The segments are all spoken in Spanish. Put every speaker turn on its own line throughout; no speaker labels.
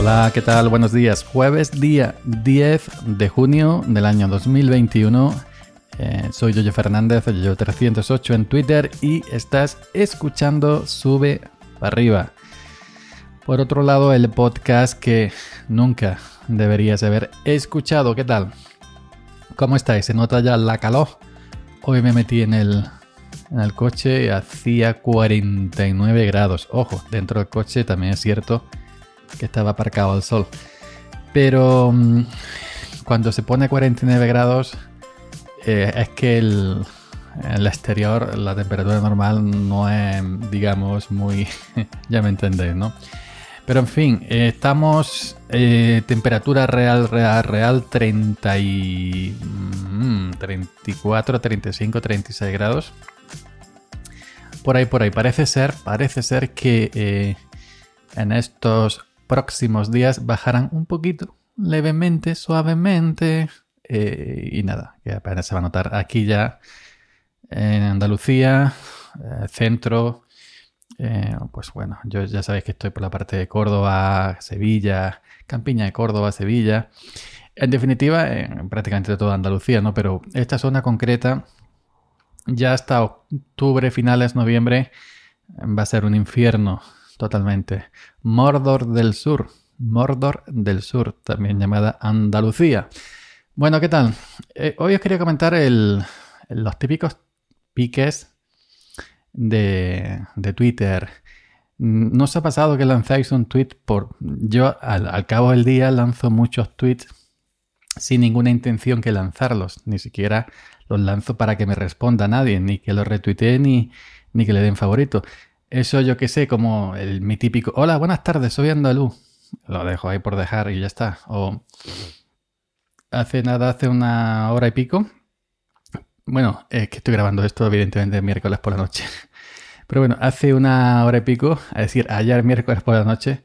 Hola, ¿qué tal? Buenos días. Jueves día 10 de junio del año 2021. Eh, soy Yoyo Fernández, Yoyo308 en Twitter y estás escuchando Sube para arriba. Por otro lado, el podcast que nunca deberías haber escuchado. ¿Qué tal? ¿Cómo estáis? ¿Se nota ya la calor? Hoy me metí en el, en el coche y hacía 49 grados. Ojo, dentro del coche también es cierto que estaba aparcado al sol. Pero mm, cuando se pone 49 grados, eh, es que el, el exterior, la temperatura normal no es, digamos, muy... ya me entendéis, ¿no? Pero en fin, eh, estamos eh, temperatura real, real, real 30 y, 34, 35, 36 grados. Por ahí, por ahí. Parece ser, parece ser que en estos próximos días bajarán un poquito, levemente, suavemente. Eh, y nada, que apenas se va a notar aquí ya en Andalucía, eh, centro. Eh, pues bueno, yo ya sabéis que estoy por la parte de Córdoba, Sevilla, Campiña de Córdoba, Sevilla. En definitiva, prácticamente toda Andalucía, ¿no? Pero esta zona concreta, ya hasta octubre, finales, noviembre, va a ser un infierno totalmente. Mordor del Sur. Mordor del Sur, también llamada Andalucía. Bueno, ¿qué tal? Eh, hoy os quería comentar los típicos piques de, Twitter. ¿No os ha pasado que lanzáis un tweet por... Yo al, cabo del día lanzo muchos tweets sin ninguna intención que lanzarlos. Ni siquiera los lanzo para que me responda nadie, ni que los retuitee, ni, ni que le den favorito. Eso yo que sé, como el, mi típico, hola, buenas tardes, soy andaluz. Lo dejo ahí por dejar y ya está. O hace nada, hace una hora y pico. Bueno, es que estoy grabando esto evidentemente miércoles por la noche. Pero bueno, hace una hora y pico, es decir, ayer miércoles por la noche,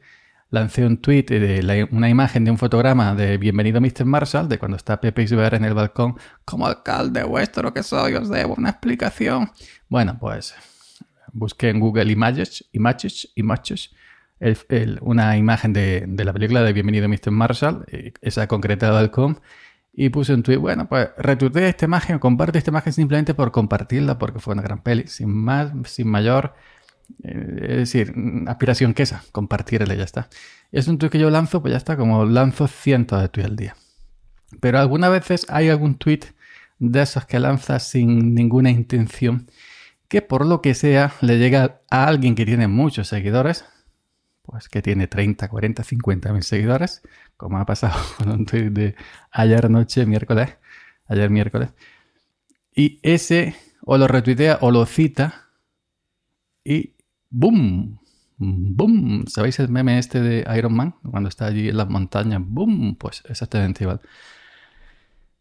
lancé un tweet de una imagen de un fotograma de Bienvenido Mr. Marshall, de cuando está Pepe Isber en el balcón. Como alcalde vuestro que soy, os debo una explicación. Bueno, pues busqué en Google Images, Images, Images, una imagen de, la película de Bienvenido Mr. Marshall, eh, esa concretada del com, y puse un tweet, bueno, pues retuiteé esta imagen, comparte esta imagen simplemente por compartirla, porque fue una gran peli, sin más, sin mayor, eh, es decir, aspiración que esa, compartirla y ya está. Es un tweet que yo lanzo, pues ya está, como lanzo cientos de tweets al día. Pero algunas veces hay algún tweet de esos que lanzas sin ninguna intención que por lo que sea le llega a alguien que tiene muchos seguidores, pues que tiene 30, 40, 50 mil seguidores, como ha pasado con un tweet de ayer noche, miércoles, ayer miércoles, y ese o lo retuitea o lo cita y ¡boom! ¡Boom! ¿Sabéis el meme este de Iron Man? Cuando está allí en las montañas, ¡boom! Pues exactamente igual.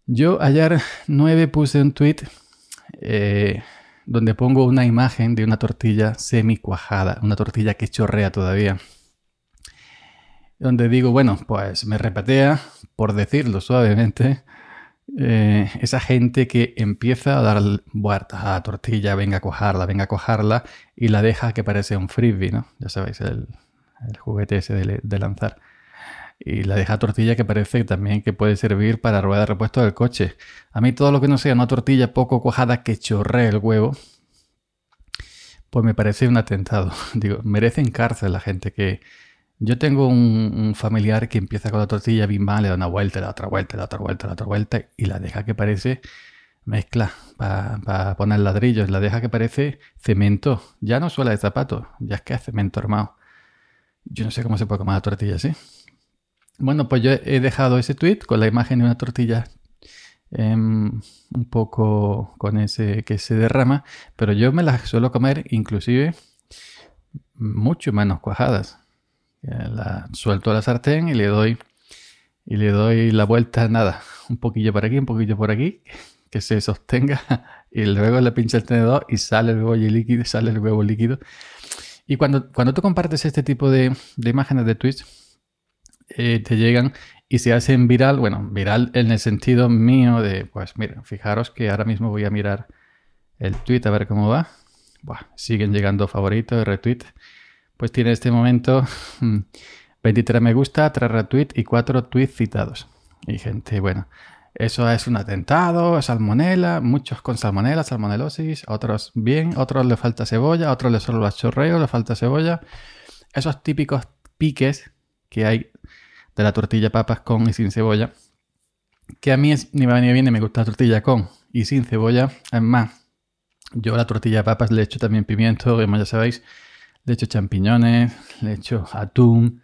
Yo ayer 9 puse un tweet donde pongo una imagen de una tortilla semi cuajada, una tortilla que chorrea todavía. Donde digo, bueno, pues me repatea, por decirlo suavemente, eh, esa gente que empieza a dar vueltas a la tortilla, venga a cuajarla, venga a cuajarla, y la deja que parece un frisbee, ¿no? Ya sabéis, el, juguete ese de, lanzar y la deja tortilla que parece también que puede servir para rueda de repuesto del coche. A mí todo lo que no sea una tortilla poco cuajada que chorree el huevo, pues me parece un atentado. Digo, merecen cárcel la gente que... Yo tengo un, familiar que empieza con la tortilla bien mal, le da una vuelta, le da otra vuelta, le da otra vuelta, le da otra vuelta y la deja que parece mezcla para poner ladrillos, la deja que parece cemento. Ya no suela de zapato, ya es que es cemento armado. Yo no sé cómo se puede comer la tortilla así. Bueno, pues yo he dejado ese tweet con la imagen de una tortilla em, un poco con ese que se derrama, pero yo me las suelo comer inclusive mucho menos cuajadas. La suelto a la sartén y le doy y le doy la vuelta nada, un poquillo por aquí, un poquillo por aquí, que se sostenga y luego le pincha el tenedor y sale el huevo líquido, sale el huevo líquido. Y cuando, cuando tú compartes este tipo de, de imágenes de tweets, eh, te llegan y se hacen viral, bueno, viral en el sentido mío de, pues mira, fijaros que ahora mismo voy a mirar el tweet a ver cómo va. siguen llegando favoritos, retweet. Pues tiene este momento 23 me gusta, 3 retweets y 4 tweets citados. Y gente, bueno, eso es un atentado, salmonela, muchos con salmonela, salmonelosis, otros bien, otros le falta cebolla, otros le solo chorreo, le falta cebolla. Esos típicos piques que hay de la tortilla papas con y sin cebolla, que a mí es, ni me va ni bien, me gusta la tortilla con y sin cebolla. Es más, yo a la tortilla papas le echo también pimiento, como ya sabéis, le echo champiñones, le echo atún,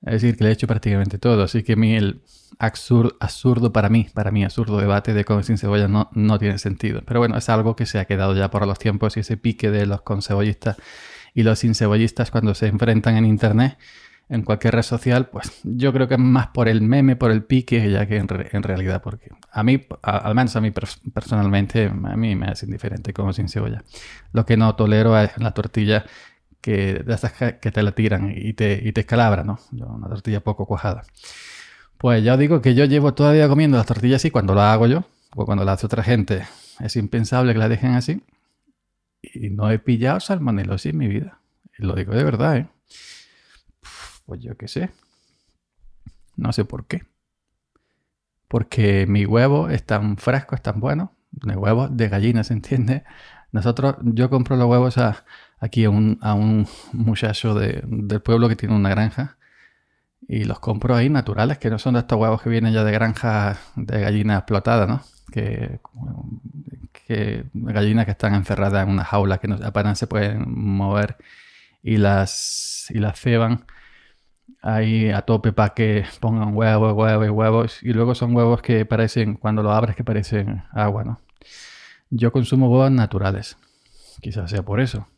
es decir, que le echo prácticamente todo. Así que mí el absurdo, absurdo para mí, para mí absurdo debate de con sin cebolla no, no tiene sentido. Pero bueno, es algo que se ha quedado ya por los tiempos y ese pique de los con cebollistas y los sin cebollistas cuando se enfrentan en internet en cualquier red social, pues yo creo que es más por el meme, por el pique, ya que en, realidad, porque a mí, al menos a mí personalmente, a mí me es indiferente como sin cebolla. Lo que no tolero es la tortilla que, que te la tiran y te, y te escalabra, ¿no? Una tortilla poco cuajada. Pues ya os digo que yo llevo todavía comiendo las tortillas así cuando las hago yo, o cuando las hace otra gente. Es impensable que las dejen así. Y no he pillado salmonelosis en mi vida. Lo digo de verdad, ¿eh? Pues yo qué sé. No sé por qué. Porque mi huevo es tan fresco, es tan bueno. De huevos de gallina, ¿se entiende? Nosotros, yo compro los huevos aquí a un, a un muchacho del pueblo que tiene una granja y los compro ahí naturales, que no son de estos huevos que vienen ya de granja de gallina explotada, ¿no? Que, gallinas que están encerradas en una jaula que apenas se pueden mover y las, y las ceban ahí a tope para que pongan huevos, huevos y huevos. Y luego son huevos que parecen, cuando lo abres, que parecen agua, ¿no? Yo consumo huevos naturales. Quizás sea por eso.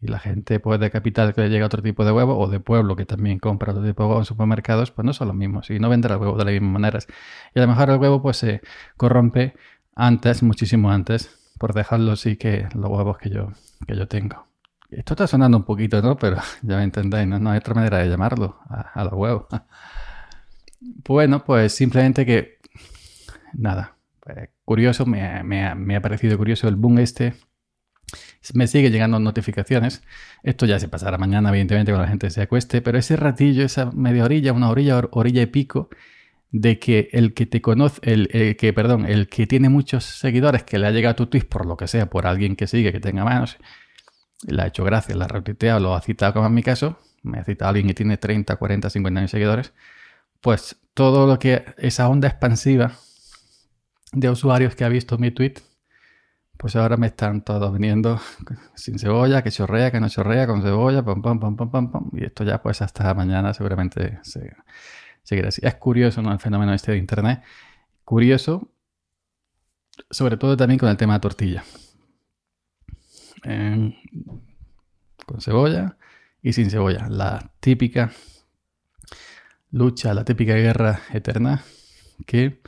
Y la gente pues de capital que le llega otro tipo de huevo o de pueblo que también compra otro tipo de huevo en supermercados, pues no son los mismos y no vendrá el huevo de la misma manera. Y a lo mejor el huevo pues se corrompe antes, muchísimo antes, por dejarlo así que los huevos que yo, que yo tengo. Esto está sonando un poquito, ¿no? Pero ya me entendéis, no, hay otra manera de llamarlo a, los huevos. Bueno, pues simplemente que, nada, pues, curioso, me, me, ha parecido curioso el boom este. Me sigue llegando notificaciones. Esto ya se pasará mañana, evidentemente, cuando la gente se acueste. Pero ese ratillo, esa media orilla, una orilla, orilla y pico, de que el que te conoce, el, el, que, perdón, el que tiene muchos seguidores, que le ha llegado tu tweet por lo que sea, por alguien que sigue, que tenga manos, le ha hecho gracia, la ha retuiteado, lo ha citado como en mi caso, me ha citado alguien que tiene 30, 40, 50 mil seguidores, pues todo lo que esa onda expansiva de usuarios que ha visto mi tweet, pues ahora me están todos viniendo sin cebolla, que chorrea, que no chorrea, con cebolla, pam, pam. Y esto ya pues hasta mañana seguramente se, seguirá así. Es curioso. El fenómeno este de Internet. Curioso, sobre todo también con el tema de tortilla con cebolla y sin cebolla. La típica lucha, la típica guerra eterna que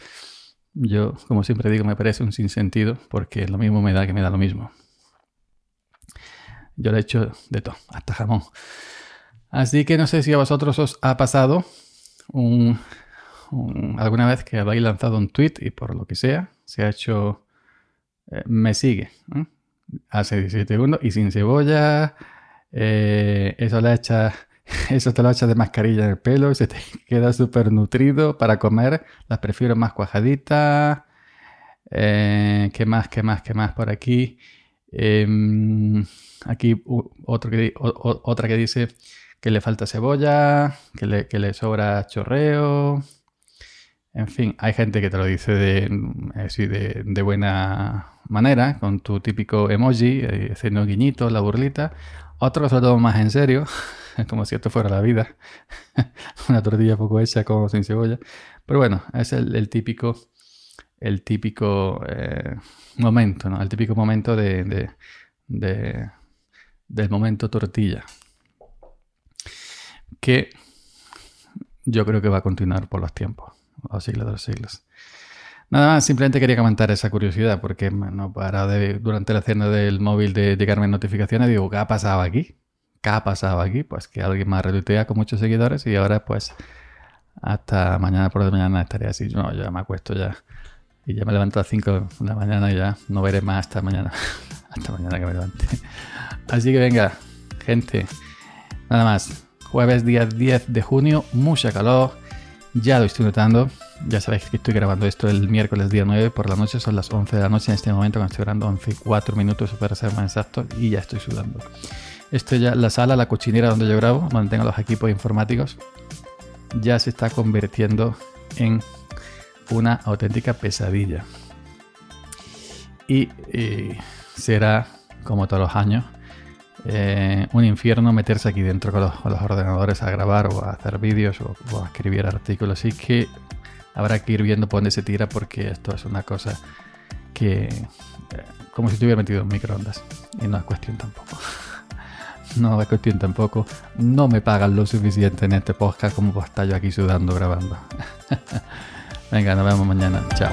yo, como siempre digo, me parece un sinsentido porque lo mismo me da que me da lo mismo. Yo le he hecho de todo, hasta jamón. Así que no sé si a vosotros os ha pasado alguna vez que habéis lanzado un tweet y por lo que sea se ha hecho eh, me sigue hace 17 segundos y sin cebolla. Eh, eso, le echa, eso te lo echas de mascarilla en el pelo y se te queda súper nutrido para comer. Las prefiero más cuajaditas. Eh, ¿Qué más? ¿Qué más? ¿Qué más por aquí? Em, aquí otro que, otra que dice que le falta cebolla, que le, que le sobra chorreo. En fin, hay gente que te lo dice de, eh, de, buena manera, con tu típico emoji, eh, haciendo guiñito, la burlita. Otros lo toman más en serio, como si esto fuera la vida. Una tortilla poco hecha como sin cebolla. Pero bueno, es el, típico, el típico eh, momento, ¿no? El típico momento de, del momento tortilla. Que yo creo que va a continuar por los tiempos los siglos de los siglos. Nada más, simplemente quería comentar esa curiosidad porque no para de, durante la cena del móvil de llegarme notificaciones digo, ¿qué ha pasado aquí? ¿Qué ha pasado aquí? Pues que alguien me retuitea con muchos seguidores y ahora pues hasta mañana por la mañana estaré así. No, ya me acuesto ya y ya me levanto a las 5 de la mañana y ya no veré más hasta mañana. hasta mañana que me levante. Así que venga, gente, nada más. Jueves día 10 de junio, mucha calor. Ya lo estoy notando. Ya sabéis que estoy grabando esto el miércoles día 9 por la noche. Son las 11 de la noche en este momento cuando estoy grabando 11 4 minutos para ser más exacto. Y ya estoy sudando. Esto ya, la sala, la cochinera donde yo grabo, donde tengo los equipos informáticos, ya se está convirtiendo en una auténtica pesadilla. Y, será, como todos los años, eh, un infierno meterse aquí dentro con los, ordenadores a grabar o a hacer vídeos o, a escribir artículos. Así que habrá que ir viendo por dónde se tira porque esto es una cosa que... Eh, como si estuviera metido en microondas. Y no es cuestión tampoco. no es cuestión tampoco. No me pagan lo suficiente en este podcast como para estar yo aquí sudando grabando. Venga, nos vemos mañana. Chao.